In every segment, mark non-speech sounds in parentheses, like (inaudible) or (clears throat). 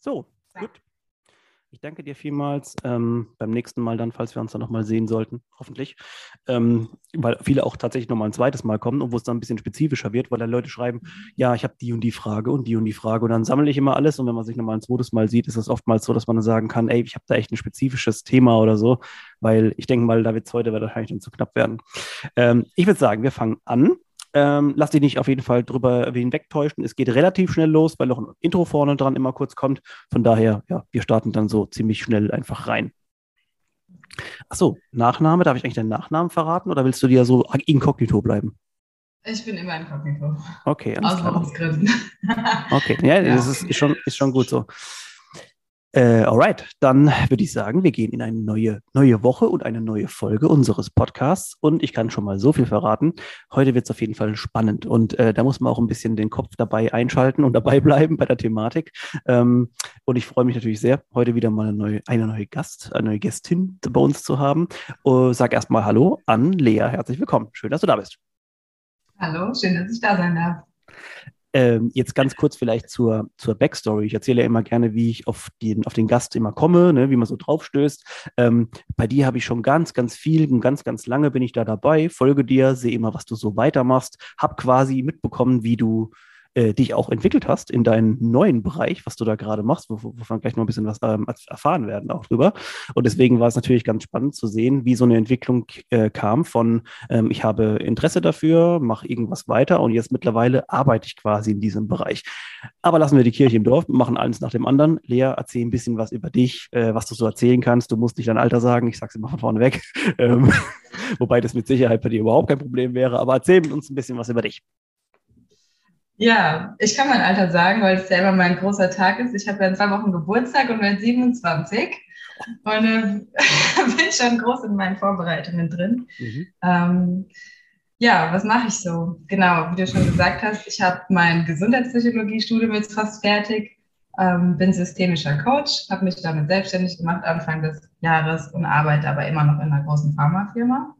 So, gut. Ich danke dir vielmals. Ähm, beim nächsten Mal dann, falls wir uns dann nochmal sehen sollten, hoffentlich. Ähm, weil viele auch tatsächlich nochmal ein zweites Mal kommen und wo es dann ein bisschen spezifischer wird, weil dann Leute schreiben, ja, ich habe die und die Frage und die und die Frage und dann sammle ich immer alles und wenn man sich nochmal ein zweites Mal sieht, ist es oftmals so, dass man dann sagen kann, ey, ich habe da echt ein spezifisches Thema oder so, weil ich denke mal, da wird es heute wahrscheinlich dann zu knapp werden. Ähm, ich würde sagen, wir fangen an. Ähm, lass dich nicht auf jeden Fall drüber hinwegtäuschen. Es geht relativ schnell los, weil noch ein Intro vorne dran immer kurz kommt. Von daher, ja, wir starten dann so ziemlich schnell einfach rein. Achso, Nachname, darf ich eigentlich deinen Nachnamen verraten oder willst du dir so inkognito bleiben? Ich bin immer inkognito. Okay, alles Aus klar. Okay, ja, (laughs) ja. das ist, ist, schon, ist schon gut so. Äh, alright, dann würde ich sagen, wir gehen in eine neue, neue Woche und eine neue Folge unseres Podcasts. Und ich kann schon mal so viel verraten. Heute wird es auf jeden Fall spannend. Und äh, da muss man auch ein bisschen den Kopf dabei einschalten und (laughs) dabei bleiben bei der Thematik. Ähm, und ich freue mich natürlich sehr, heute wieder mal eine neue, eine neue Gast, eine neue Gästin bei uns zu haben. Uh, sag erstmal Hallo an Lea. Herzlich willkommen. Schön, dass du da bist. Hallo, schön, dass ich da sein darf. Ähm, jetzt ganz kurz vielleicht zur, zur Backstory. Ich erzähle ja immer gerne, wie ich auf den, auf den Gast immer komme, ne, wie man so draufstößt. Ähm, bei dir habe ich schon ganz, ganz viel und ganz, ganz lange bin ich da dabei, folge dir, sehe immer, was du so weitermachst, habe quasi mitbekommen, wie du äh, dich auch entwickelt hast in deinem neuen Bereich, was du da gerade machst, wovon wir gleich noch ein bisschen was ähm, erfahren werden auch drüber. Und deswegen war es natürlich ganz spannend zu sehen, wie so eine Entwicklung äh, kam von, ähm, ich habe Interesse dafür, mache irgendwas weiter und jetzt mittlerweile arbeite ich quasi in diesem Bereich. Aber lassen wir die Kirche im Dorf, machen eins nach dem anderen. Lea, erzähl ein bisschen was über dich, äh, was du so erzählen kannst. Du musst nicht dein Alter sagen, ich sage es immer von vorne weg. (laughs) ähm, (laughs) wobei das mit Sicherheit bei dir überhaupt kein Problem wäre. Aber erzähl uns ein bisschen was über dich. Ja, ich kann mein Alter sagen, weil es selber mein großer Tag ist. Ich habe ja in zwei Wochen Geburtstag und werde 27 und äh, (laughs) bin schon groß in meinen Vorbereitungen drin. Mhm. Ähm, ja, was mache ich so? Genau, wie du schon gesagt hast, ich habe mein Gesundheitspsychologie-Studium jetzt fast fertig, ähm, bin systemischer Coach, habe mich damit selbstständig gemacht Anfang des Jahres und arbeite aber immer noch in einer großen Pharmafirma.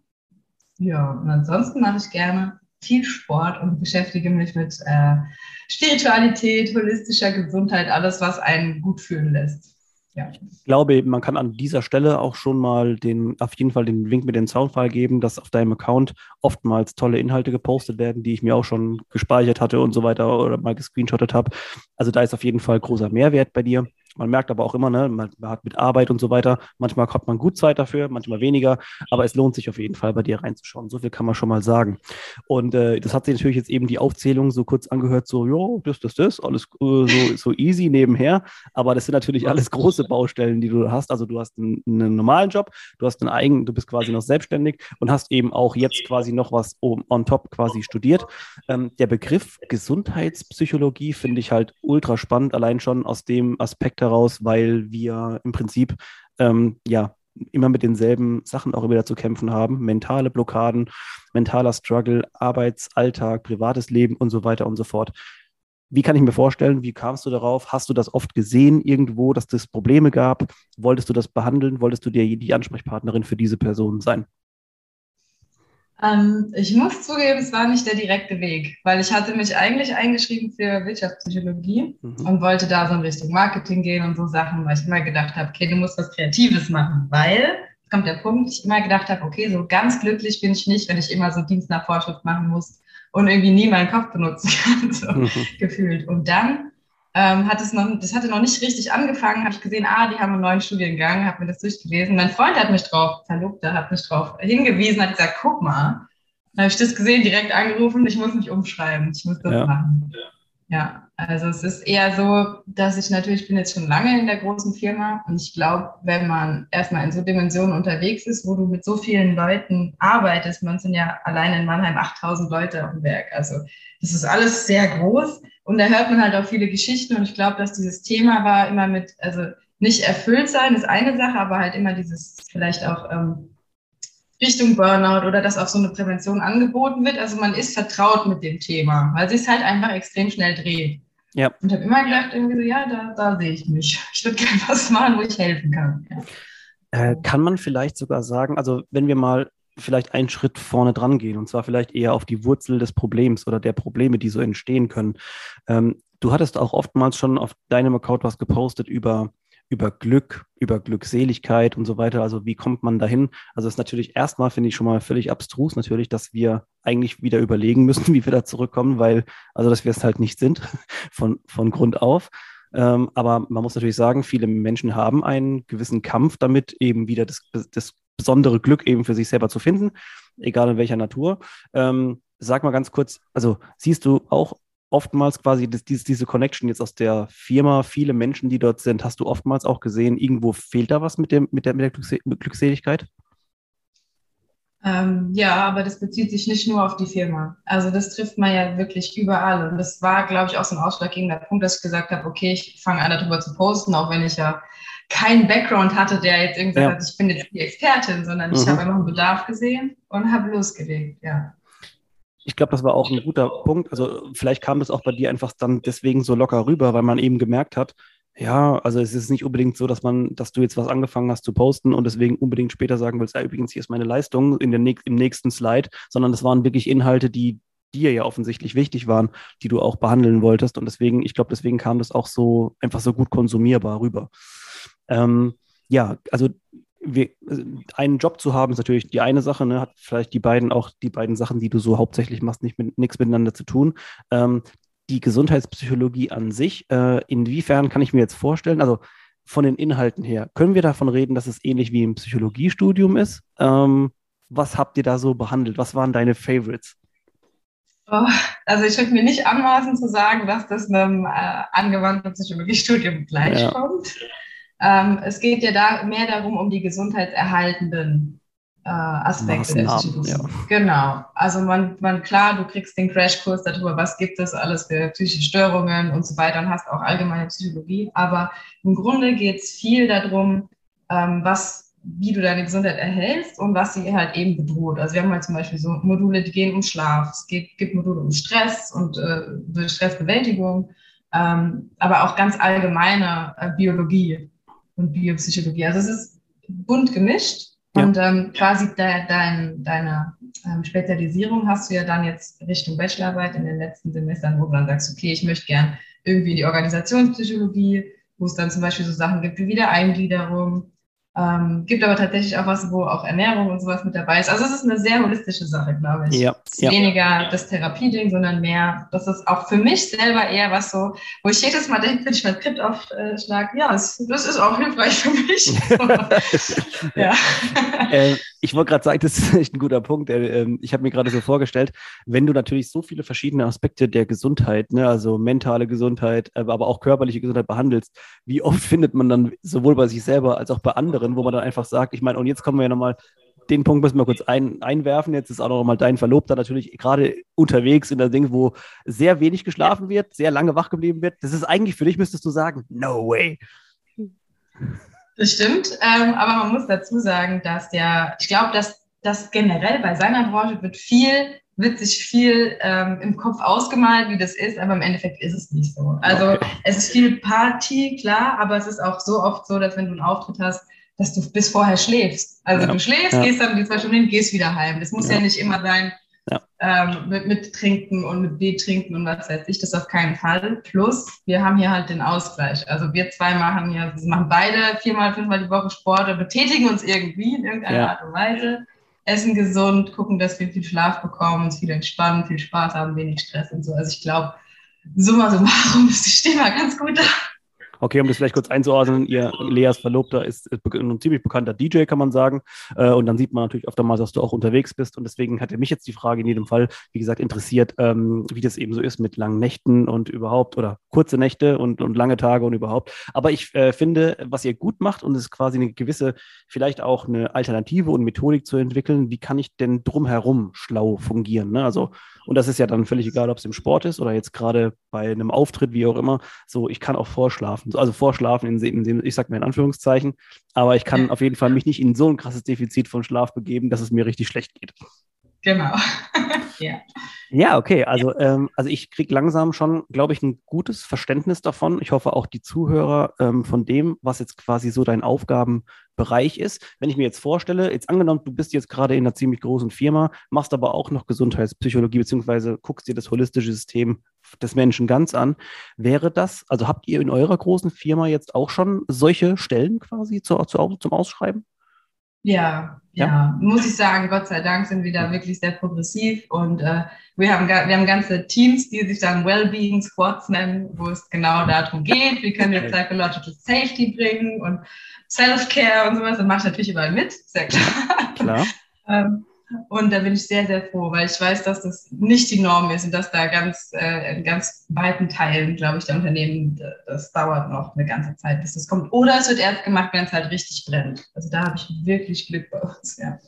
Ja, und ansonsten mache ich gerne viel Sport und beschäftige mich mit äh, Spiritualität, holistischer Gesundheit, alles, was einen gut fühlen lässt. Ja. Ich glaube, man kann an dieser Stelle auch schon mal den, auf jeden Fall den Link mit dem Soundfile geben, dass auf deinem Account oftmals tolle Inhalte gepostet werden, die ich mir auch schon gespeichert hatte und so weiter oder mal gescreenshottet habe. Also da ist auf jeden Fall großer Mehrwert bei dir. Man merkt aber auch immer, ne, man, hat mit Arbeit und so weiter, manchmal hat man gut Zeit dafür, manchmal weniger, aber es lohnt sich auf jeden Fall bei dir reinzuschauen. So viel kann man schon mal sagen. Und äh, das hat sich natürlich jetzt eben die Aufzählung so kurz angehört, so, ja, das, das, das, alles äh, so, so easy nebenher. Aber das sind natürlich alles große Baustellen, die du hast. Also du hast einen, einen normalen Job, du hast einen eigenen, du bist quasi noch selbstständig und hast eben auch jetzt quasi noch was on top quasi studiert. Ähm, der Begriff Gesundheitspsychologie finde ich halt ultra spannend, allein schon aus dem Aspekt heraus, weil wir im Prinzip ähm, ja immer mit denselben Sachen auch wieder zu kämpfen haben. Mentale Blockaden, mentaler Struggle, Arbeitsalltag, privates Leben und so weiter und so fort. Wie kann ich mir vorstellen, wie kamst du darauf? Hast du das oft gesehen irgendwo, dass es Probleme gab? Wolltest du das behandeln? Wolltest du dir die Ansprechpartnerin für diese Person sein? Ähm, ich muss zugeben, es war nicht der direkte Weg, weil ich hatte mich eigentlich eingeschrieben für Wirtschaftspsychologie mhm. und wollte da so in Richtung Marketing gehen und so Sachen, weil ich immer gedacht habe, okay, du musst was Kreatives machen, weil, jetzt kommt der Punkt, ich immer gedacht habe, okay, so ganz glücklich bin ich nicht, wenn ich immer so Dienst nach Vorschrift machen muss und irgendwie nie meinen Kopf benutzen (laughs) kann, so mhm. gefühlt. Und dann ähm, hat es noch, das hatte noch nicht richtig angefangen, habe ich gesehen, ah, die haben einen neuen Studiengang, habe mir das durchgelesen. Mein Freund hat mich drauf, Verlobter hat mich drauf hingewiesen, hat gesagt, guck mal. Dann habe ich das gesehen, direkt angerufen, ich muss mich umschreiben, ich muss das ja. machen. Ja, also es ist eher so, dass ich natürlich, ich bin jetzt schon lange in der großen Firma und ich glaube, wenn man erstmal in so Dimensionen unterwegs ist, wo du mit so vielen Leuten arbeitest, man sind ja allein in Mannheim 8000 Leute auf dem Werk, also das ist alles sehr groß und da hört man halt auch viele Geschichten und ich glaube, dass dieses Thema war immer mit, also nicht erfüllt sein ist eine Sache, aber halt immer dieses vielleicht auch ähm, Richtung Burnout oder dass auch so eine Prävention angeboten wird. Also man ist vertraut mit dem Thema, weil es halt einfach extrem schnell dreht. Ja. Und habe immer gedacht, irgendwie so, ja, da, da sehe ich mich. Ich würde gerne was machen, wo ich helfen kann. Ja. Äh, kann man vielleicht sogar sagen, also wenn wir mal vielleicht einen Schritt vorne dran gehen und zwar vielleicht eher auf die Wurzel des Problems oder der Probleme, die so entstehen können. Ähm, du hattest auch oftmals schon auf deinem Account was gepostet über über Glück, über Glückseligkeit und so weiter. Also wie kommt man dahin? Also es ist natürlich erstmal, finde ich schon mal völlig abstrus natürlich, dass wir eigentlich wieder überlegen müssen, (laughs) wie wir da zurückkommen, weil, also dass wir es halt nicht sind (laughs) von, von Grund auf. Ähm, aber man muss natürlich sagen, viele Menschen haben einen gewissen Kampf damit, eben wieder das, das besondere Glück eben für sich selber zu finden, egal in welcher Natur. Ähm, sag mal ganz kurz, also siehst du auch oftmals quasi das, diese, diese Connection jetzt aus der Firma, viele Menschen, die dort sind, hast du oftmals auch gesehen, irgendwo fehlt da was mit, dem, mit, der, mit der Glückseligkeit? Ähm, ja, aber das bezieht sich nicht nur auf die Firma. Also das trifft man ja wirklich überall. Und das war, glaube ich, auch so ein ausschlaggebender Punkt, dass ich gesagt habe, okay, ich fange an, darüber zu posten, auch wenn ich ja keinen Background hatte, der jetzt irgendwie ja. sagt, ich bin jetzt die Expertin, sondern ich mhm. habe einfach einen Bedarf gesehen und habe losgelegt, ja ich glaube, das war auch ein guter Punkt. Also vielleicht kam das auch bei dir einfach dann deswegen so locker rüber, weil man eben gemerkt hat, ja, also es ist nicht unbedingt so, dass man, dass du jetzt was angefangen hast zu posten und deswegen unbedingt später sagen willst, ja, übrigens, hier ist meine Leistung in der, im nächsten Slide, sondern das waren wirklich Inhalte, die dir ja offensichtlich wichtig waren, die du auch behandeln wolltest. Und deswegen, ich glaube, deswegen kam das auch so einfach so gut konsumierbar rüber. Ähm, ja, also wir, einen Job zu haben, ist natürlich die eine Sache, ne, hat vielleicht die beiden auch die beiden Sachen, die du so hauptsächlich machst, nicht mit nichts miteinander zu tun. Ähm, die Gesundheitspsychologie an sich, äh, inwiefern kann ich mir jetzt vorstellen, also von den Inhalten her, können wir davon reden, dass es ähnlich wie im Psychologiestudium ist? Ähm, was habt ihr da so behandelt? Was waren deine Favorites? Oh, also ich würde mir nicht anmaßen zu sagen, dass das einem äh, angewandten Psychologiestudium gleichkommt. Ja. Ähm, es geht ja da mehr darum, um die gesundheitserhaltenden äh, Aspekte der Psychologie. Ja. Genau. Also man, man, klar, du kriegst den Crashkurs darüber, was gibt es alles für psychische Störungen und so weiter und hast auch allgemeine Psychologie. Aber im Grunde geht es viel darum, ähm, was wie du deine Gesundheit erhältst und was sie halt eben bedroht. Also wir haben halt zum Beispiel so Module, die gehen um Schlaf. Es geht, gibt Module um Stress und äh, Stressbewältigung, ähm, aber auch ganz allgemeine äh, Biologie und Biopsychologie. Also es ist bunt gemischt ja. und ähm, quasi de, dein, deine ähm, Spezialisierung hast du ja dann jetzt Richtung Bachelorarbeit in den letzten Semestern, wo du dann sagst, okay, ich möchte gern irgendwie in die Organisationspsychologie, wo es dann zum Beispiel so Sachen gibt wie Wiedereingliederung, ähm, gibt aber tatsächlich auch was, wo auch Ernährung und sowas mit dabei ist. Also es ist eine sehr holistische Sache, glaube ich. Ja, es ist ja. weniger das Therapieding, sondern mehr, das ist auch für mich selber eher was so, wo ich jedes Mal denke, wenn ich mein Skript aufschlage, ja, das, das, ist auch hilfreich für mich. (laughs) ja. Äh, ich wollte gerade sagen, das ist (laughs) echt ein guter Punkt. Äh, ähm, ich habe mir gerade so vorgestellt, wenn du natürlich so viele verschiedene Aspekte der Gesundheit, ne, also mentale Gesundheit, äh, aber auch körperliche Gesundheit behandelst, wie oft (laughs) findet man dann sowohl bei sich selber als auch bei anderen, wo man dann einfach sagt, ich meine, und jetzt kommen wir ja nochmal den Punkt müssen wir kurz ein, einwerfen. Jetzt ist auch noch mal dein Verlobter natürlich gerade unterwegs in der Ding, wo sehr wenig geschlafen wird, sehr lange wach geblieben wird. Das ist eigentlich für dich, müsstest du sagen, no way. Das stimmt, ähm, aber man muss dazu sagen, dass der, ich glaube, dass das generell bei seiner Branche wird viel, wird sich viel ähm, im Kopf ausgemalt, wie das ist, aber im Endeffekt ist es nicht so. Also okay. es ist viel Party, klar, aber es ist auch so oft so, dass wenn du einen Auftritt hast, dass du bis vorher schläfst. Also ja. du schläfst, ja. gehst dann die zwei Stunden hin, gehst wieder heim. Das muss ja, ja nicht immer sein, ja. Ähm, mit, mit Trinken und mit B-Trinken und was weiß ich, das auf keinen Fall. Plus, wir haben hier halt den Ausgleich. Also wir zwei machen hier, wir machen beide viermal, fünfmal die Woche Sport und betätigen uns irgendwie in irgendeiner ja. Art und Weise. Essen gesund, gucken, dass wir viel Schlaf bekommen, uns viel entspannen, viel Spaß haben, wenig Stress und so. Also ich glaube, summa summarum (laughs) ist das Thema ganz gut da. Okay, um das vielleicht kurz einzuordnen, ihr Leas Verlobter ist, ein ziemlich bekannter DJ, kann man sagen. Äh, und dann sieht man natürlich öfter mal, dass du auch unterwegs bist. Und deswegen hatte mich jetzt die Frage in jedem Fall, wie gesagt, interessiert, ähm, wie das eben so ist mit langen Nächten und überhaupt oder kurze Nächte und, und lange Tage und überhaupt. Aber ich äh, finde, was ihr gut macht und es ist quasi eine gewisse, vielleicht auch eine Alternative und Methodik zu entwickeln, wie kann ich denn drumherum schlau fungieren? Ne? Also und das ist ja dann völlig egal, ob es im Sport ist oder jetzt gerade bei einem Auftritt, wie auch immer. So, ich kann auch vorschlafen. Also vorschlafen, in, in dem, ich sage mal in Anführungszeichen. Aber ich kann auf jeden Fall mich nicht in so ein krasses Defizit von Schlaf begeben, dass es mir richtig schlecht geht. Genau. Ja. Ja, okay. Also, ähm, also ich kriege langsam schon, glaube ich, ein gutes Verständnis davon. Ich hoffe auch die Zuhörer ähm, von dem, was jetzt quasi so dein Aufgabenbereich ist. Wenn ich mir jetzt vorstelle, jetzt angenommen, du bist jetzt gerade in einer ziemlich großen Firma, machst aber auch noch Gesundheitspsychologie, beziehungsweise guckst dir das holistische System des Menschen ganz an. Wäre das, also habt ihr in eurer großen Firma jetzt auch schon solche Stellen quasi zu, zu, zum Ausschreiben? Ja, ja, ja, muss ich sagen, Gott sei Dank sind wir da wirklich sehr progressiv und äh, wir, haben, wir haben ganze Teams, die sich dann Wellbeing Squads nennen, wo es genau darum geht, wie können wir Psychological Safety bringen und Self-Care und sowas. Das mache ich natürlich überall mit, sehr klar. Klar. (laughs) ähm, und da bin ich sehr, sehr froh, weil ich weiß, dass das nicht die Norm ist und dass da ganz, äh, in ganz weiten Teilen, glaube ich, der Unternehmen, das dauert noch eine ganze Zeit, bis das kommt. Oder es wird erst gemacht, wenn es halt richtig brennt. Also da habe ich wirklich Glück bei uns, ja.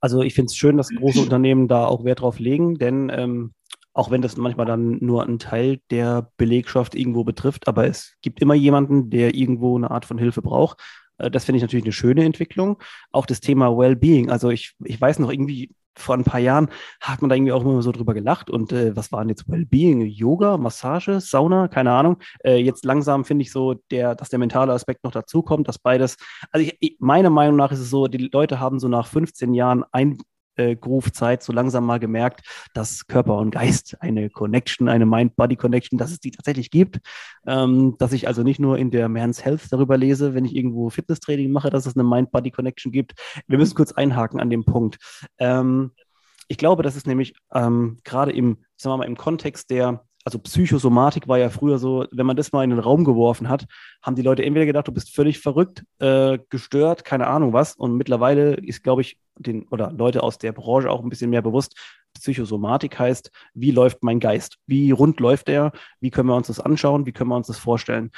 Also ich finde es schön, dass große Unternehmen da auch Wert drauf legen, denn ähm, auch wenn das manchmal dann nur einen Teil der Belegschaft irgendwo betrifft, aber es gibt immer jemanden, der irgendwo eine Art von Hilfe braucht. Äh, das finde ich natürlich eine schöne Entwicklung. Auch das Thema Wellbeing. Also ich, ich weiß noch irgendwie, vor ein paar Jahren hat man da irgendwie auch immer so drüber gelacht. Und äh, was waren jetzt Wellbeing? Yoga, Massage, Sauna, keine Ahnung. Äh, jetzt langsam finde ich so, der, dass der mentale Aspekt noch dazukommt, dass beides, also ich, meiner Meinung nach ist es so, die Leute haben so nach 15 Jahren ein, äh, Groove-Zeit so langsam mal gemerkt, dass Körper und Geist eine Connection, eine Mind-Body-Connection, dass es die tatsächlich gibt. Ähm, dass ich also nicht nur in der Man's Health darüber lese, wenn ich irgendwo Fitnesstraining mache, dass es eine Mind-Body-Connection gibt. Wir müssen kurz einhaken an dem Punkt. Ähm, ich glaube, das ist nämlich ähm, gerade im, sagen wir mal, im Kontext der also Psychosomatik war ja früher so, wenn man das mal in den Raum geworfen hat, haben die Leute entweder gedacht, du bist völlig verrückt, äh, gestört, keine Ahnung was. Und mittlerweile ist, glaube ich, den oder Leute aus der Branche auch ein bisschen mehr bewusst. Psychosomatik heißt, wie läuft mein Geist? Wie rund läuft er? Wie können wir uns das anschauen? Wie können wir uns das vorstellen?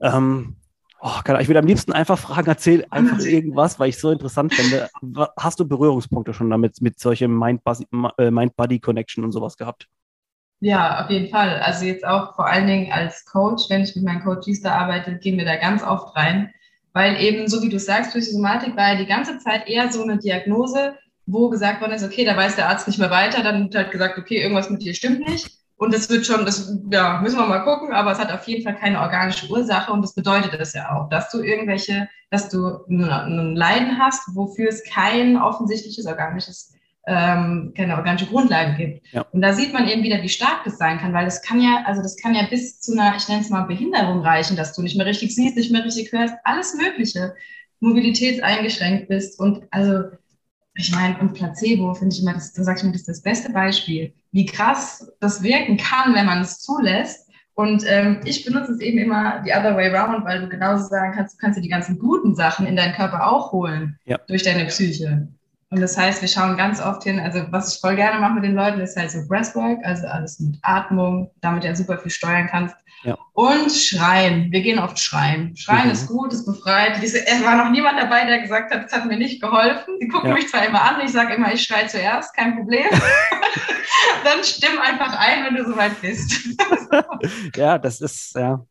Ähm, oh, ich würde am liebsten einfach fragen, erzähl einfach (laughs) irgendwas, weil ich so interessant finde. Hast du Berührungspunkte schon damit, mit solchem äh, Mind-Body-Connection und sowas gehabt? Ja, auf jeden Fall. Also jetzt auch vor allen Dingen als Coach, wenn ich mit meinen Coaches da arbeite, gehen wir da ganz oft rein, weil eben, so wie du sagst, Psychosomatik war ja die ganze Zeit eher so eine Diagnose, wo gesagt worden ist, okay, da weiß der Arzt nicht mehr weiter, dann wird halt gesagt, okay, irgendwas mit dir stimmt nicht. Und das wird schon, das ja, müssen wir mal gucken, aber es hat auf jeden Fall keine organische Ursache und das bedeutet es ja auch, dass du irgendwelche, dass du ein Leiden hast, wofür es kein offensichtliches organisches ähm, keine organische Grundlage gibt. Ja. Und da sieht man eben wieder, wie stark das sein kann, weil das kann ja, also das kann ja bis zu einer, ich nenne es mal Behinderung reichen, dass du nicht mehr richtig siehst, nicht mehr richtig hörst, alles Mögliche, mobilitätseingeschränkt bist und also ich meine, und Placebo finde ich immer, das, da sage ich mir, das ist das beste Beispiel, wie krass das wirken kann, wenn man es zulässt. Und ähm, ich benutze es eben immer the other way around, weil du genauso sagen kannst, du kannst dir die ganzen guten Sachen in deinen Körper auch holen ja. durch deine Psyche. Und das heißt, wir schauen ganz oft hin, also was ich voll gerne mache mit den Leuten, ist halt so Breathwork, also alles mit Atmung, damit du ja super viel steuern kannst. Ja. Und Schreien. Wir gehen oft schreien. Schreien mhm. ist gut, ist befreit. Diese, es war noch niemand dabei, der gesagt hat, es hat mir nicht geholfen. Die gucken ja. mich zwar immer an, ich sage immer, ich schreie zuerst, kein Problem. (laughs) (laughs) Dann stimm einfach ein, wenn du soweit bist. (laughs) ja, das ist, ja.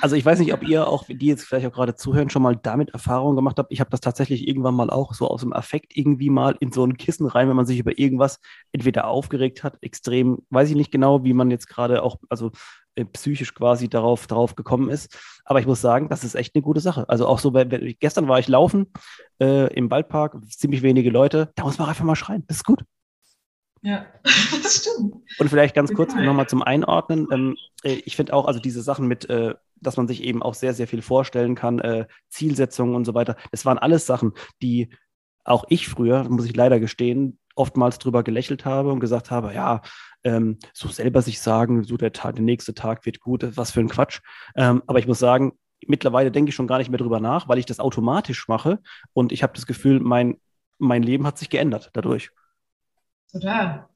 Also ich weiß nicht, ob ihr auch, die jetzt vielleicht auch gerade zuhören, schon mal damit Erfahrungen gemacht habt. Ich habe das tatsächlich irgendwann mal auch so aus dem Affekt irgendwie mal in so ein Kissen rein, wenn man sich über irgendwas entweder aufgeregt hat, extrem, weiß ich nicht genau, wie man jetzt gerade auch, also äh, psychisch quasi darauf, darauf gekommen ist. Aber ich muss sagen, das ist echt eine gute Sache. Also auch so, wenn, gestern war ich laufen äh, im Waldpark, ziemlich wenige Leute, da muss man einfach mal schreien. Das ist gut. Ja, (laughs) das stimmt. Und vielleicht ganz kurz nochmal zum Einordnen. Ähm, äh, ich finde auch, also diese Sachen mit, äh, dass man sich eben auch sehr, sehr viel vorstellen kann, äh, Zielsetzungen und so weiter, das waren alles Sachen, die auch ich früher, muss ich leider gestehen, oftmals drüber gelächelt habe und gesagt habe, ja, ähm, so selber sich sagen, so der Tag, der nächste Tag wird gut, was für ein Quatsch. Ähm, aber ich muss sagen, mittlerweile denke ich schon gar nicht mehr drüber nach, weil ich das automatisch mache und ich habe das Gefühl, mein, mein Leben hat sich geändert dadurch. Total.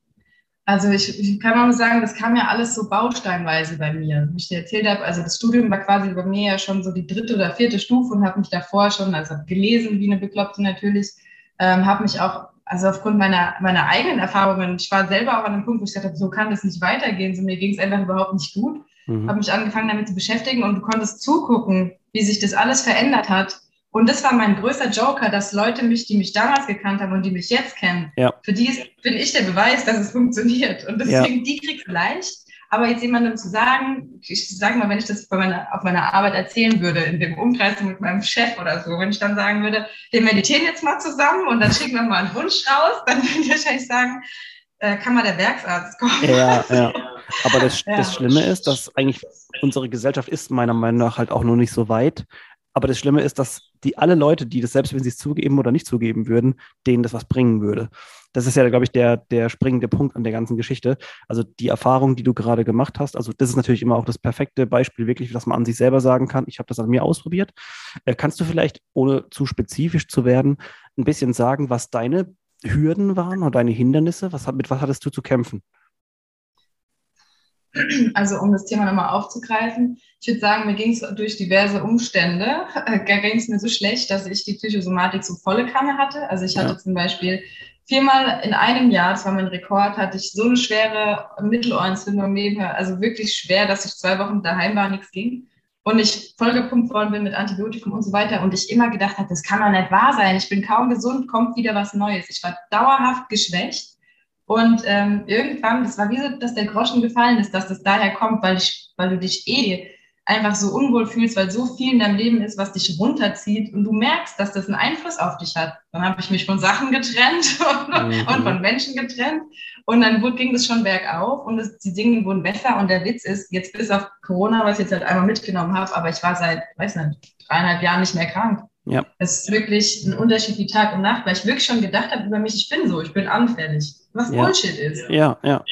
Also ich, ich, kann auch sagen, das kam ja alles so bausteinweise bei mir. Wie ich dir erzählt habe, also das Studium war quasi bei mir ja schon so die dritte oder vierte Stufe und habe mich davor schon, also gelesen wie eine Bekloppte natürlich, ähm, habe mich auch, also aufgrund meiner, meiner eigenen Erfahrungen, ich war selber auch an einem Punkt, wo ich dachte, so kann das nicht weitergehen, so mir ging es einfach überhaupt nicht gut. Mhm. Habe mich angefangen damit zu beschäftigen und du konntest zugucken, wie sich das alles verändert hat Und das war mein größter Joker, dass Leute mich, die mich damals gekannt haben und die mich jetzt kennen, ja. für die ist, bin ich der Beweis, dass es funktioniert. Und deswegen, ja. die kriegst du leicht. Aber jetzt jemandem zu sagen, ich sage mal, wenn ich das meiner, auf meiner Arbeit erzählen würde, in dem Umkreis mit meinem Chef oder so, wenn ich dann sagen würde, wir meditieren jetzt mal zusammen und dann schicken wir mal einen Wunsch raus, dann würde ich wahrscheinlich sagen, äh, kann mal der Werksarzt kommen. Ja, ja. (laughs) Aber das, ja. das Schlimme ist, dass eigentlich unsere Gesellschaft ist meiner Meinung nach halt auch noch nicht so weit. Aber das Schlimme ist, dass die alle Leute, die das selbst wenn sie es zugeben oder nicht zugeben würden, denen das was bringen würde. Das ist ja, glaube ich, der, der springende Punkt an der ganzen Geschichte. Also die Erfahrung, die du gerade gemacht hast, also das ist natürlich immer auch das perfekte Beispiel, wirklich, dass man an sich selber sagen kann, ich habe das an mir ausprobiert. Äh, kannst du vielleicht, ohne zu spezifisch zu werden, ein bisschen sagen, was deine Hürden waren oder deine Hindernisse? Was, mit was hattest du zu kämpfen? (clears throat) Also um das Thema nochmal aufzugreifen, ich würde sagen, mir ging es durch diverse Umstände, (laughs) äh, ging es mir so schlecht, dass ich die Psychosomatik so volle Kanne hatte. Also ich hatte ja. zum Beispiel viermal in einem Jahr, das war mein Rekord, hatte ich so eine schwere Mittelohrentzündung nebenher, also wirklich schwer, dass ich zwei Wochen daheim war, nichts ging. Und ich vollgepumpt worden bin mit Antibiotikum und so weiter. Und ich immer gedacht habe, das kann doch nicht wahr sein. Ich bin kaum gesund, kommt wieder was Neues. Ich war dauerhaft geschwächt. Und ähm, irgendwann, das war wie so, dass der Groschen gefallen ist, dass das daher kommt, weil, ich, weil du dich eh einfach so unwohl fühlst, weil so viel in deinem Leben ist, was dich runterzieht und du merkst, dass das einen Einfluss auf dich hat. Dann habe ich mich von Sachen getrennt (laughs) und, mhm. und von Menschen getrennt und dann ging das schon bergauf und das, die Dinge wurden besser und der Witz ist, jetzt bis auf Corona, was ich jetzt halt einmal mitgenommen habe, aber ich war seit, weiß nicht, dreieinhalb Jahren nicht mehr krank. Ja. Es ist wirklich ein Unterschied wie Tag und Nacht, weil ich wirklich schon gedacht habe über mich, ich bin so, ich bin anfällig, was ja. Bullshit ist. Ja, ja.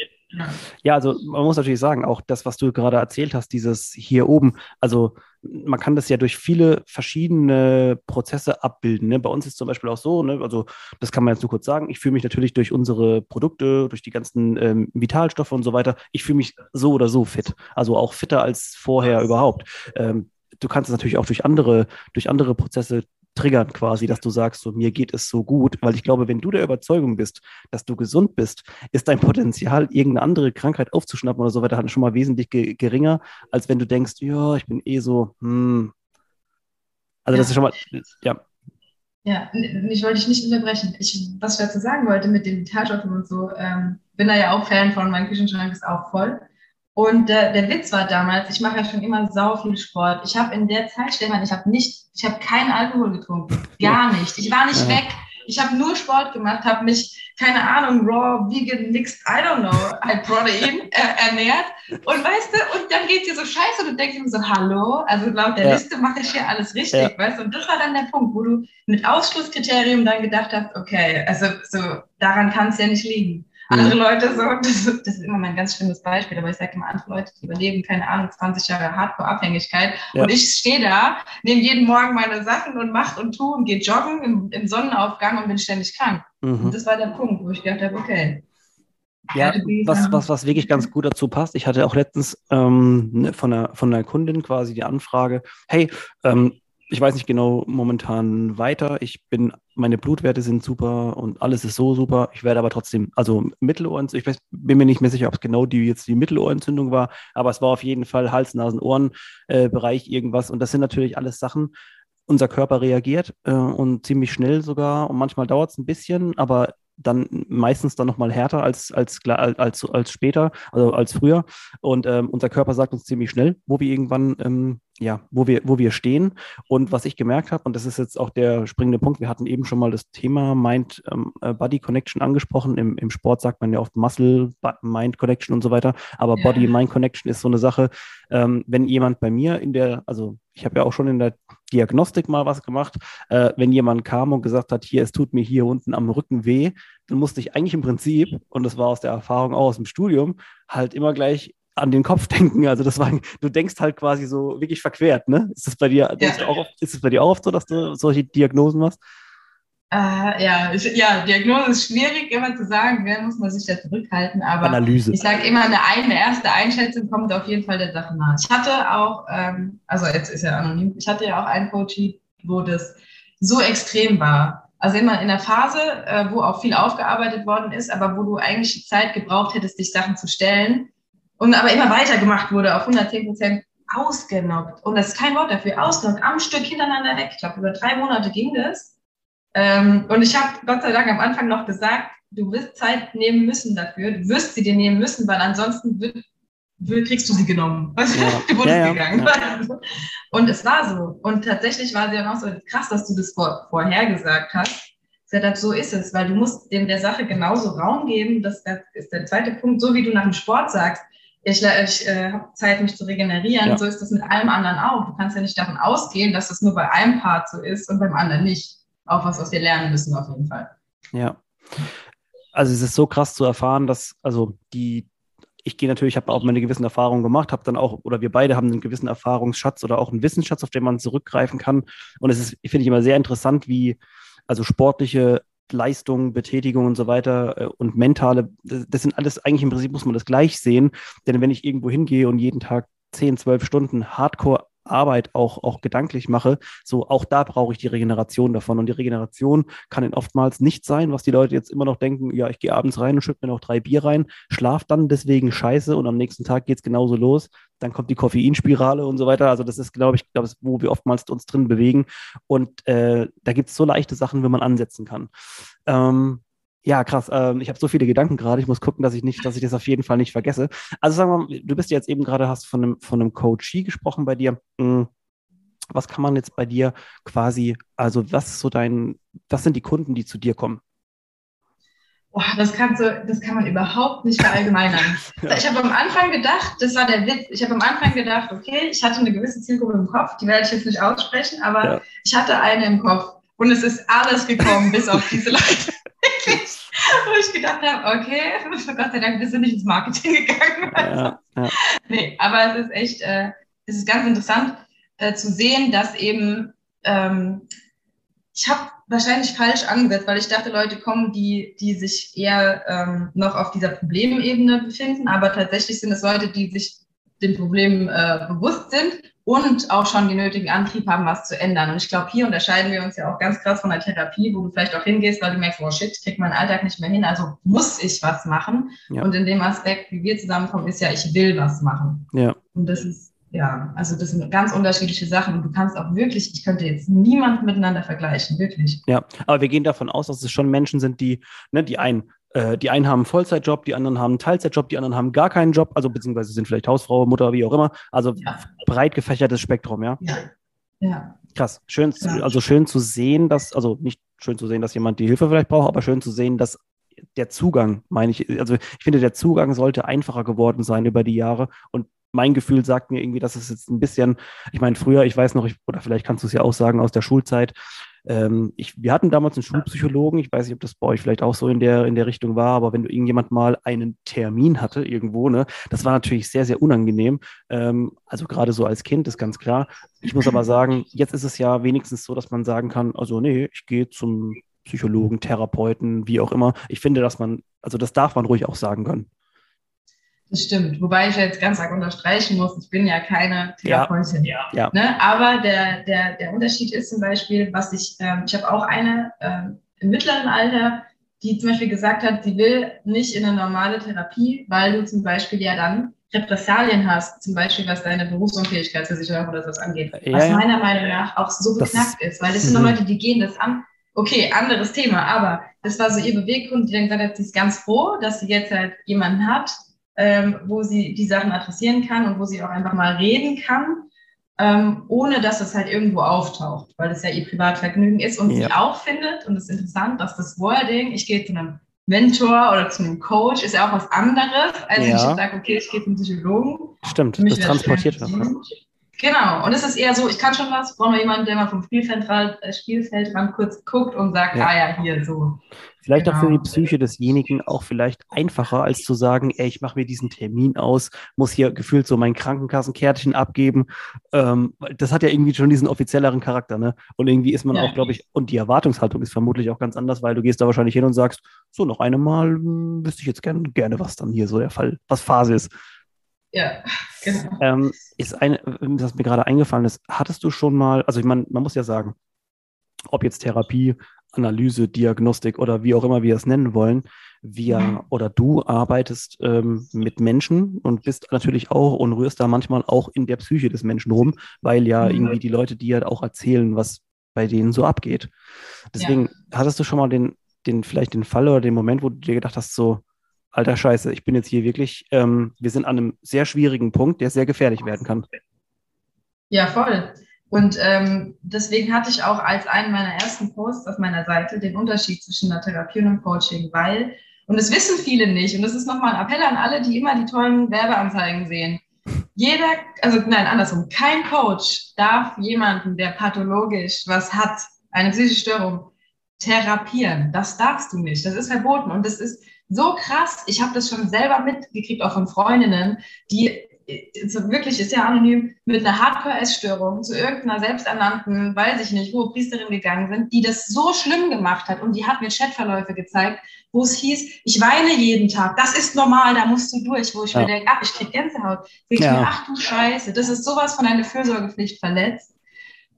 Ja, also man muss natürlich sagen, auch das, was du gerade erzählt hast, dieses hier oben, also man kann das ja durch viele verschiedene Prozesse abbilden. Ne? Bei uns ist zum Beispiel auch so, ne? also das kann man jetzt nur kurz sagen, ich fühle mich natürlich durch unsere Produkte, durch die ganzen ähm, Vitalstoffe und so weiter, ich fühle mich so oder so fit, also auch fitter als vorher überhaupt. Ähm, du kannst es natürlich auch durch andere, durch andere Prozesse triggern quasi, dass du sagst, so mir geht es so gut, weil ich glaube, wenn du der Überzeugung bist, dass du gesund bist, ist dein Potenzial, irgendeine andere Krankheit aufzuschnappen oder so weiter, halt schon mal wesentlich ge geringer, als wenn du denkst, ja, ich bin eh so, hm. Also ja. das ist schon mal, ja. Ja, ich wollte dich nicht unterbrechen. Ich, was ich dazu sagen wollte mit den Vitalstoffen und so, ähm, bin da ja auch Fan von, mein Küchenschrank ist auch voll. Und der, der Witz war damals, ich mache ja schon immer sau viel Sport. Ich habe in der Zeit, Stefan, ich habe nicht, ich habe keinen Alkohol getrunken. Gar nicht. Ich war nicht ja. weg. Ich habe nur Sport gemacht, habe mich, keine Ahnung, raw, vegan, mixed, I don't know, halt Protein (laughs) äh, ernährt. Und weißt du, und dann geht dir so scheiße und du denkst dir so, hallo, also laut der ja. Liste mache ich hier alles richtig, ja. weißt du? Und das war dann der Punkt, wo du mit Ausschlusskriterium dann gedacht hast, okay, also so, daran kann es ja nicht liegen. Andere mhm. Leute so, (laughs) das, das, ist immer mein ganz schlimmes Beispiel, aber ich sage immer, andere Leute, die überleben, keine Ahnung, 20 Jahre Hardcore-Abhängigkeit. Ja. Und ich stehe da, nehme jeden Morgen meine Sachen und mache und tue und gehe joggen im, im, Sonnenaufgang und bin ständig krank. Mhm. Und das war der Punkt, wo ich gedacht habe, okay. Ja, was, was, was wirklich ganz gut dazu passt, ich hatte auch letztens ähm, ne, von, einer, von einer Kundin quasi die Anfrage, hey, ähm, ich weiß nicht genau momentan weiter. Ich bin, meine Blutwerte sind super und alles ist so super. Ich werde aber trotzdem, also Mittelohrentzündung, ich weiß, bin mir nicht mehr sicher, ob es genau die jetzt die Mittelohrentzündung war, aber es war auf jeden Fall Hals, Nasen, Ohren äh, Bereich irgendwas. Und das sind natürlich alles Sachen. Unser Körper reagiert äh, und ziemlich schnell sogar und manchmal dauert es ein bisschen, aber dann meistens dann nochmal härter als, als, als, als später, also als früher. Und ähm, unser Körper sagt uns ziemlich schnell, wo wir irgendwann ähm, ja, wo wir, wo wir stehen. Und was ich gemerkt habe, und das ist jetzt auch der springende Punkt, wir hatten eben schon mal das Thema Mind-Body ähm, Connection angesprochen. Im, Im Sport sagt man ja oft Muscle-Mind Connection und so weiter. Aber ja. Body-Mind Connection ist so eine Sache, ähm, wenn jemand bei mir in der, also ich habe ja auch schon in der Diagnostik mal was gemacht, äh, wenn jemand kam und gesagt hat, hier, es tut mir hier unten am Rücken weh, dann musste ich eigentlich im Prinzip, und das war aus der Erfahrung auch aus dem Studium, halt immer gleich an den Kopf denken. Also das war, du denkst halt quasi so wirklich verquert, ne? Ist das bei dir, ja. auch oft, ist es bei dir auch oft so, dass du solche Diagnosen machst? Äh, ja, ich, ja, Diagnose ist schwierig immer zu sagen, wer muss man sich da zurückhalten, aber Analyse. ich sage immer, eine, eine erste Einschätzung kommt auf jeden Fall der Sache nach. Ich hatte auch, ähm, also jetzt ist ja anonym, ich hatte ja auch einen Coaching, wo das so extrem war. Also immer in der Phase, äh, wo auch viel aufgearbeitet worden ist, aber wo du eigentlich Zeit gebraucht hättest, dich Sachen zu stellen, und aber immer weiter gemacht wurde auf 110 Prozent ausgenockt. Und das ist kein Wort dafür, ausgenockt, am Stück hintereinander weg. Ich glaube, über drei Monate ging das. Ähm, und ich habe Gott sei Dank am Anfang noch gesagt, du wirst Zeit nehmen müssen dafür, du wirst sie dir nehmen müssen, weil ansonsten wird, kriegst du sie genommen. (laughs) Also, ja. du wurdest ja, gegangen. Ja. (laughs) Und es war so. Und tatsächlich war sie dann auch so krass, dass du das vor, vorher gesagt hast. Sie hat so ist es, weil du musst dem der Sache genauso Raum geben. Das, das ist der zweite Punkt. So wie du nach dem Sport sagst, ich, ich äh, habe Zeit, mich zu regenerieren, so ist das mit allem anderen auch. Du kannst ja nicht davon ausgehen, dass das nur bei einem Part so ist und beim anderen nicht. Auch was, was wir lernen müssen, auf jeden Fall. Ja. Also es ist so krass zu erfahren, dass, also die, ich gehe natürlich, habe auch meine gewissen Erfahrungen gemacht, habe dann auch, oder wir beide haben einen gewissen Erfahrungsschatz oder auch einen Wissensschatz, auf den man zurückgreifen kann. Und es ist, finde ich, immer sehr interessant, wie also sportliche Leistung, Betätigung und so weiter äh, und mentale, das sind alles, eigentlich im Prinzip muss man das gleich sehen. Denn wenn ich irgendwo hingehe und jeden Tag 10, 12 Stunden Hardcore Arbeit auch, auch gedanklich mache, so auch da brauche ich die Regeneration davon. Und die Regeneration kann in oftmals nicht sein, was die Leute jetzt immer noch denken, ja, ich gehe abends rein und schütte mir noch drei Bier rein, schlaf dann deswegen scheiße und am nächsten Tag geht es genauso los. Dann kommt die Koffeinspirale und so weiter. Also das ist, glaube ich, glaube wo wir oftmals uns drin bewegen. Und äh, da gibt es so leichte Sachen, wenn man ansetzen kann. Ähm, ja, krass. Ähm, ich habe so viele Gedanken gerade. Ich muss gucken, dass ich nicht, dass ich das auf jeden Fall nicht vergesse. Also sagen wir mal, du bist jetzt eben gerade, hast von einem, von einem Coachie gesprochen bei dir. Hm, was kann man jetzt bei dir quasi, also was ist so dein, was sind die Kunden, die zu dir kommen? Boah, das, kannst du, das kann man überhaupt nicht verallgemeinern. (laughs) ja. Ich habe am Anfang gedacht, das war der Witz, ich habe am Anfang gedacht, okay, ich hatte eine gewisse Zielgruppe im Kopf, die werde ich jetzt nicht aussprechen, aber ja. ich hatte eine im Kopf und es ist alles gekommen, bis auf diese Leute. (laughs) (laughs) Wo ich gedacht habe, okay, (laughs) Gott sei Dank bist du nicht ins Marketing gegangen. Ja, ja. (laughs) Nee, aber es ist echt, äh, es ist ganz interessant äh, zu sehen, dass eben, ähm, ich habe wahrscheinlich falsch angesetzt, weil ich dachte, Leute kommen, die, die sich eher ähm, noch auf dieser Problemebene befinden, aber tatsächlich sind es Leute, die sich den Problemen äh, bewusst sind und auch schon den nötigen Antrieb haben, was zu ändern. Und ich glaube, hier unterscheiden wir uns ja auch ganz krass von der Therapie, wo du vielleicht auch hingehst, weil du merkst, oh shit, ich krieg meinen Alltag nicht mehr hin, also muss ich was machen. Ja. Und in dem Aspekt, wie wir zusammenkommen, ist ja, ich will was machen. Ja. Und das ist, ja, also das sind ganz unterschiedliche Sachen. Und du kannst auch wirklich, ich könnte jetzt niemand miteinander vergleichen, wirklich. Ja, aber wir gehen davon aus, dass es schon Menschen sind, die, ne, die einen äh, die einen haben einen Vollzeitjob, die anderen haben einen Teilzeitjob, die anderen haben gar keinen Job, also beziehungsweise sind vielleicht Hausfrau, Mutter, wie auch immer. Also ja. breit gefächertes Spektrum, ja. Ja. ja. Krass. Schön, ja. also schön zu sehen, dass, also nicht schön zu sehen, dass jemand die Hilfe vielleicht braucht, aber schön zu sehen, dass der Zugang, meine ich, also ich finde, der Zugang sollte einfacher geworden sein über die Jahre und mein Gefühl sagt mir irgendwie, dass es jetzt ein bisschen, ich meine, früher, ich weiß noch, ich, oder vielleicht kannst du es ja auch sagen aus der Schulzeit, ähm, ich, wir hatten damals einen Schulpsychologen, ich weiß nicht, ob das bei euch vielleicht auch so in der, in der Richtung war, aber wenn du irgendjemand mal einen Termin hatte irgendwo, ne, das war natürlich sehr, sehr unangenehm. Ähm, also gerade so als Kind ist ganz klar. Ich muss aber sagen, jetzt ist es ja wenigstens so, dass man sagen kann, also nee, ich gehe zum Psychologen, Therapeuten, wie auch immer. Ich finde, dass man, also das darf man ruhig auch sagen können. Das stimmt. Wobei ich jetzt ganz arg unterstreichen muss, ich bin ja keine Therapeutin. Ja. ja. Ne? Aber der, der, der Unterschied ist zum Beispiel, was ich, ähm, ich habe auch eine ähm, im mittleren Alter, die zum Beispiel gesagt hat, sie will nicht in eine normale Therapie, weil du zum Beispiel ja dann Repressalien hast, zum Beispiel was deine Berufsunfähigkeitsversicherung oder sowas angeht, ja, was meiner Meinung nach auch so beknackt ist, ist, weil es sind nur mhm. Leute, die gehen das an. Okay, anderes Thema, aber das war so ihr Beweggrund, die dann gesagt hat, sie ist ganz froh, dass sie jetzt halt jemanden hat, ähm, wo sie die Sachen adressieren kann und wo sie auch einfach mal reden kann, ähm, ohne dass es halt irgendwo auftaucht, weil es ja ihr Privatvergnügen ist und ja. sie auch findet, und es ist interessant, dass das Wording, ich gehe zu einem Mentor oder zu einem Coach, ist ja auch was anderes, als ja. ich sage, okay, ich gehe zum Psychologen. Stimmt, das transportiert was. Genau, und es ist eher so, ich kann schon was, brauchen wir jemanden, der mal vom Spielfeldrand, äh, Spielfeldrand kurz guckt und sagt, ja. ah ja, hier so. Vielleicht genau. auch für die genau. Psyche desjenigen auch vielleicht einfacher, als zu sagen, ey, ich mache mir diesen Termin aus, muss hier gefühlt so mein Krankenkassenkärtchen abgeben. Ähm, das hat ja irgendwie schon diesen offizielleren Charakter, ne? Und irgendwie ist man ja. auch, glaube ich, und die Erwartungshaltung ist vermutlich auch ganz anders, weil du gehst da wahrscheinlich hin und sagst, so noch eine Mal hm, wüsste ich jetzt gerne, gerne, was dann hier so der Fall, was Phase ist. Ja, genau. Ähm, ist eine, das mir gerade eingefallen ist, hattest du schon mal, also ich meine, man muss ja sagen, ob jetzt Therapie Analyse, Diagnostik oder wie auch immer wir es nennen wollen, wir mhm. oder du arbeitest ähm, mit Menschen und bist natürlich auch und rührst da manchmal auch in der Psyche des Menschen rum, weil ja mhm. irgendwie die Leute dir auch erzählen, was bei denen so abgeht. Deswegen ja. hattest du schon mal den, den, vielleicht den Fall oder den Moment, wo du dir gedacht hast, so, alter Scheiße, ich bin jetzt hier wirklich, ähm, wir sind an einem sehr schwierigen Punkt, der sehr gefährlich werden kann. Ja, voll. Und ähm, deswegen hatte ich auch als einen meiner ersten Posts auf meiner Seite den Unterschied zwischen einer Therapie und einem Coaching, weil, und das wissen viele nicht, und das ist nochmal ein Appell an alle, die immer die tollen Werbeanzeigen sehen. Jeder, also nein, andersrum, kein Coach darf jemanden, der pathologisch was hat, eine psychische Störung, therapieren. Das darfst du nicht. Das ist verboten. Und das ist so krass. Ich habe das schon selber mitgekriegt, auch von Freundinnen, die so wirklich ist ja anonym, mit einer Hardcore-Essstörung zu irgendeiner selbsternannten, weiß ich nicht, hohe Priesterin gegangen sind, die das so schlimm gemacht hat und die hat mir Chatverläufe gezeigt, wo es hieß, ich weine jeden Tag, das ist normal, da musst du durch, wo ich ja. mir denke, ach, ich krieg Gänsehaut. Ich ja. mir, ach du Scheiße, das ist sowas von einer Fürsorgepflicht verletzt.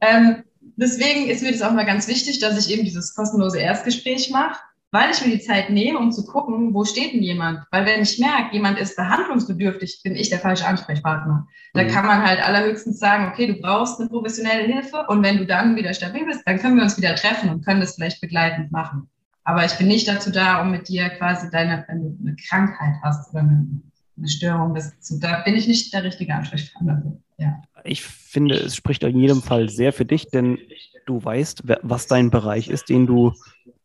Ähm, deswegen ist mir das auch mal ganz wichtig, dass ich eben dieses kostenlose Erstgespräch mache, weil ich mir die Zeit nehme, um zu gucken, wo steht denn jemand? Weil wenn ich merke, jemand ist behandlungsbedürftig, bin ich der falsche Ansprechpartner. Da mhm. kann man halt allerhöchstens sagen, okay, du brauchst eine professionelle Hilfe und wenn du dann wieder stabil bist, dann können wir uns wieder treffen und können das vielleicht begleitend machen. Aber ich bin nicht dazu da, um mit dir quasi deine, wenn du eine Krankheit hast oder eine, eine Störung, das zu, da bin ich nicht der richtige Ansprechpartner. Ja. Ich finde, es spricht in jedem Fall sehr für dich, denn du weißt, was dein Bereich ist, den du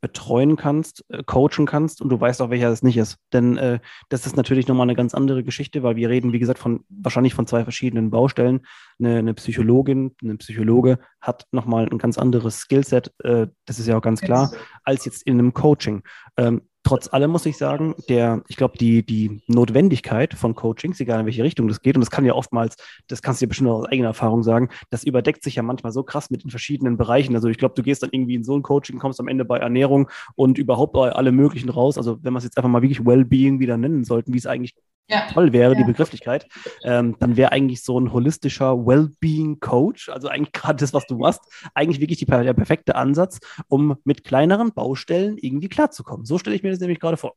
betreuen kannst, äh, coachen kannst und du weißt auch, welcher es nicht ist. Denn äh, das ist natürlich nochmal eine ganz andere Geschichte, weil wir reden, wie gesagt, von wahrscheinlich von zwei verschiedenen Baustellen. Eine, eine Psychologin, ein Psychologe hat nochmal ein ganz anderes Skillset, äh, das ist ja auch ganz klar, als jetzt in einem Coaching. Ähm, trotz allem muss ich sagen, der, ich glaube, die, die Notwendigkeit von Coachings, egal in welche Richtung das geht, und das kann ja oftmals, das kannst du dir bestimmt aus eigener Erfahrung sagen, das überdeckt sich ja manchmal so krass mit den verschiedenen Bereichen. Also ich glaube, du gehst dann irgendwie in so ein Coaching, kommst am Ende bei Ernährung und überhaupt bei alle möglichen raus. Also wenn wir es jetzt einfach mal wirklich Wellbeing wieder nennen sollten, wie es eigentlich ja. toll wäre, ja. die Begrifflichkeit, ähm, dann wäre eigentlich so ein holistischer Wellbeing-Coach, also eigentlich gerade das, was du machst, eigentlich wirklich die, der perfekte Ansatz, um mit kleineren Baustellen irgendwie klarzukommen. So stelle ich mir das nämlich gerade vor.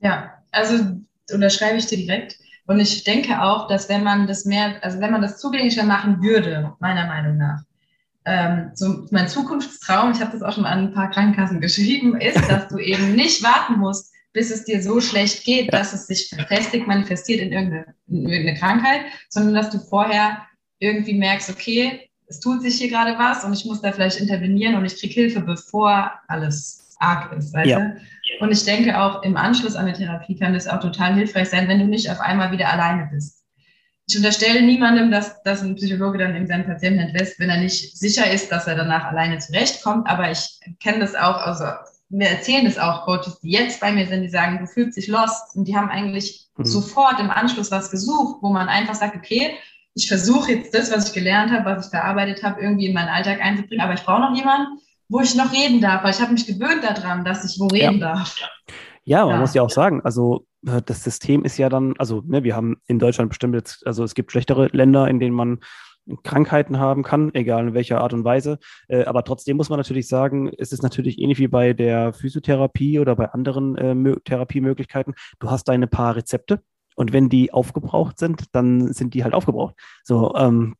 Ja, also unterschreibe ich dir direkt. Und ich denke auch, dass wenn man das mehr, also wenn man das zugänglicher machen würde, meiner Meinung nach, ähm, so mein Zukunftstraum, ich habe das auch schon an ein paar Krankenkassen (laughs) geschrieben, ist, dass du eben nicht warten musst, bis es dir so schlecht geht, dass es sich festig manifestiert in irgendeine, in irgendeine Krankheit, sondern dass du vorher irgendwie merkst, okay, es tut sich hier gerade was und ich muss da vielleicht intervenieren und ich kriege Hilfe, bevor alles arg ist. Weißt ja. du? Und ich denke auch im Anschluss an eine Therapie kann das auch total hilfreich sein, wenn du nicht auf einmal wieder alleine bist. Ich unterstelle niemandem, dass, dass ein Psychologe dann eben seinen Patienten entlässt, wenn er nicht sicher ist, dass er danach alleine zurechtkommt. Aber ich kenne das auch, also mir erzählen das auch Coaches, die jetzt bei mir sind, die sagen, du fühlst dich lost und die haben eigentlich mhm. sofort im Anschluss was gesucht, wo man einfach sagt, okay, ich versuche jetzt das, was ich gelernt habe, was ich verarbeitet habe, irgendwie in meinen Alltag einzubringen, aber ich brauche noch jemanden, wo ich noch reden darf, weil ich habe mich gewöhnt daran, dass ich wo reden ja. darf. Ja, man ja. muss ja auch sagen, also äh, das System ist ja dann, also ne, wir haben in Deutschland bestimmt jetzt, also es gibt schlechtere Länder, in denen man Krankheiten haben kann, egal in welcher Art und Weise. Äh, aber trotzdem muss man natürlich sagen, es ist natürlich ähnlich wie bei der Physiotherapie oder bei anderen äh, Therapiemöglichkeiten. Du hast deine paar Rezepte und wenn die aufgebraucht sind, dann sind die halt aufgebraucht. So, ähm,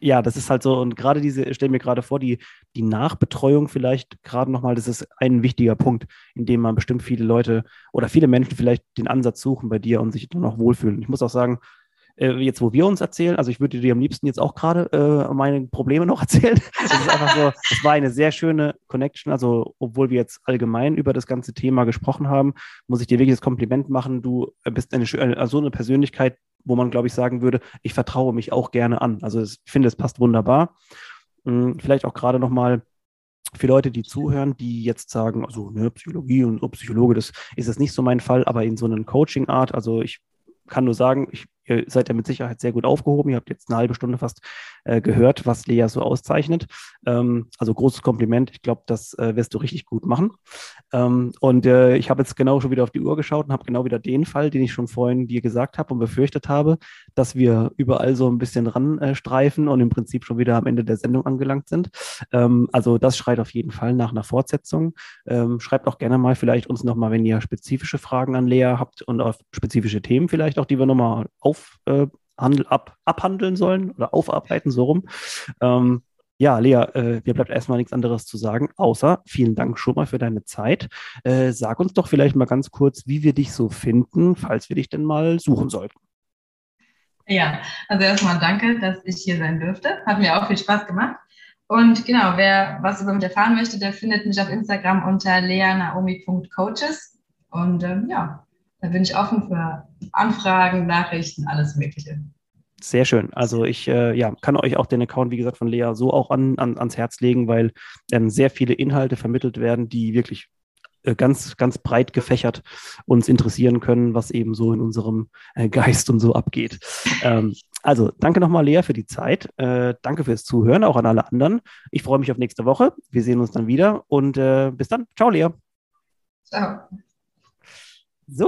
ja, das ist halt so, und gerade diese, ich stelle mir gerade vor, die, die Nachbetreuung vielleicht gerade nochmal, das ist ein wichtiger Punkt, in dem man bestimmt viele Leute oder viele Menschen vielleicht den Ansatz suchen bei dir und sich dann auch wohlfühlen. Ich muss auch sagen, äh, jetzt wo wir uns erzählen, also ich würde dir am liebsten jetzt auch gerade äh, meine Probleme noch (laughs) erzählen. Es ist einfach so, es war eine sehr schöne Connection. Also, obwohl wir jetzt allgemein über das ganze Thema gesprochen haben, muss ich dir wirklich das Kompliment machen. Du bist eine, eine so eine Persönlichkeit, wo man, glaube ich, sagen würde, ich vertraue mich auch gerne an. Also ich finde, es passt wunderbar. Hm, vielleicht auch gerade nochmal für Leute, die zuhören, die jetzt sagen, also ne, Psychologie und Psychologe, das ist jetzt nicht so mein Fall, aber in so einer Coaching-Art, also ich kann nur sagen, ich, ihr seid ja mit Sicherheit sehr gut aufgehoben. Ihr habt jetzt eine halbe Stunde fast äh, gehört, was Lea so auszeichnet. Ähm, also großes Kompliment. Ich glaube, das äh, wirst du richtig gut machen. Ähm, und äh, ich habe jetzt genau schon wieder auf die Uhr geschaut und habe genau wieder den Fall, den ich schon vorhin dir gesagt habe und befürchtet habe, dass wir überall so ein bisschen ranstreifen äh, und im Prinzip schon wieder am Ende der Sendung angelangt sind. Ähm, also das schreit auf jeden Fall nach einer Fortsetzung. Ähm, schreibt auch gerne mal vielleicht uns nochmal, wenn ihr spezifische Fragen an Lea habt und auf spezifische Themen vielleicht auch, die wir nochmal auf äh, Handel, ab, abhandeln sollen oder aufarbeiten, so rum. Ähm, ja, Lea, äh, mir bleibt erstmal nichts anderes zu sagen, außer vielen Dank schon mal für deine Zeit. Äh, sag uns doch vielleicht mal ganz kurz, wie wir dich so finden, falls wir dich denn mal suchen sollten. Ja, also erstmal danke, dass ich hier sein dürfte. Hat mir auch viel Spaß gemacht. Und genau, wer was über mich erfahren möchte, der findet mich auf Instagram unter leanaomi.coaches. Und ähm, ja, da bin ich offen für Anfragen, Nachrichten, alles Mögliche. Sehr schön. Also ich äh, ja, kann euch auch den Account, wie gesagt, von Lea so auch an, an ans Herz legen, weil ähm, sehr viele Inhalte vermittelt werden, die wirklich äh, ganz, ganz breit gefächert uns interessieren können, was eben so in unserem äh, Geist und so abgeht. Ähm, also danke nochmal, Lea, für die Zeit. Äh, danke fürs Zuhören, auch an alle anderen. Ich freue mich auf nächste Woche. Wir sehen uns dann wieder und bis dann. Ciao, Lea. Ciao.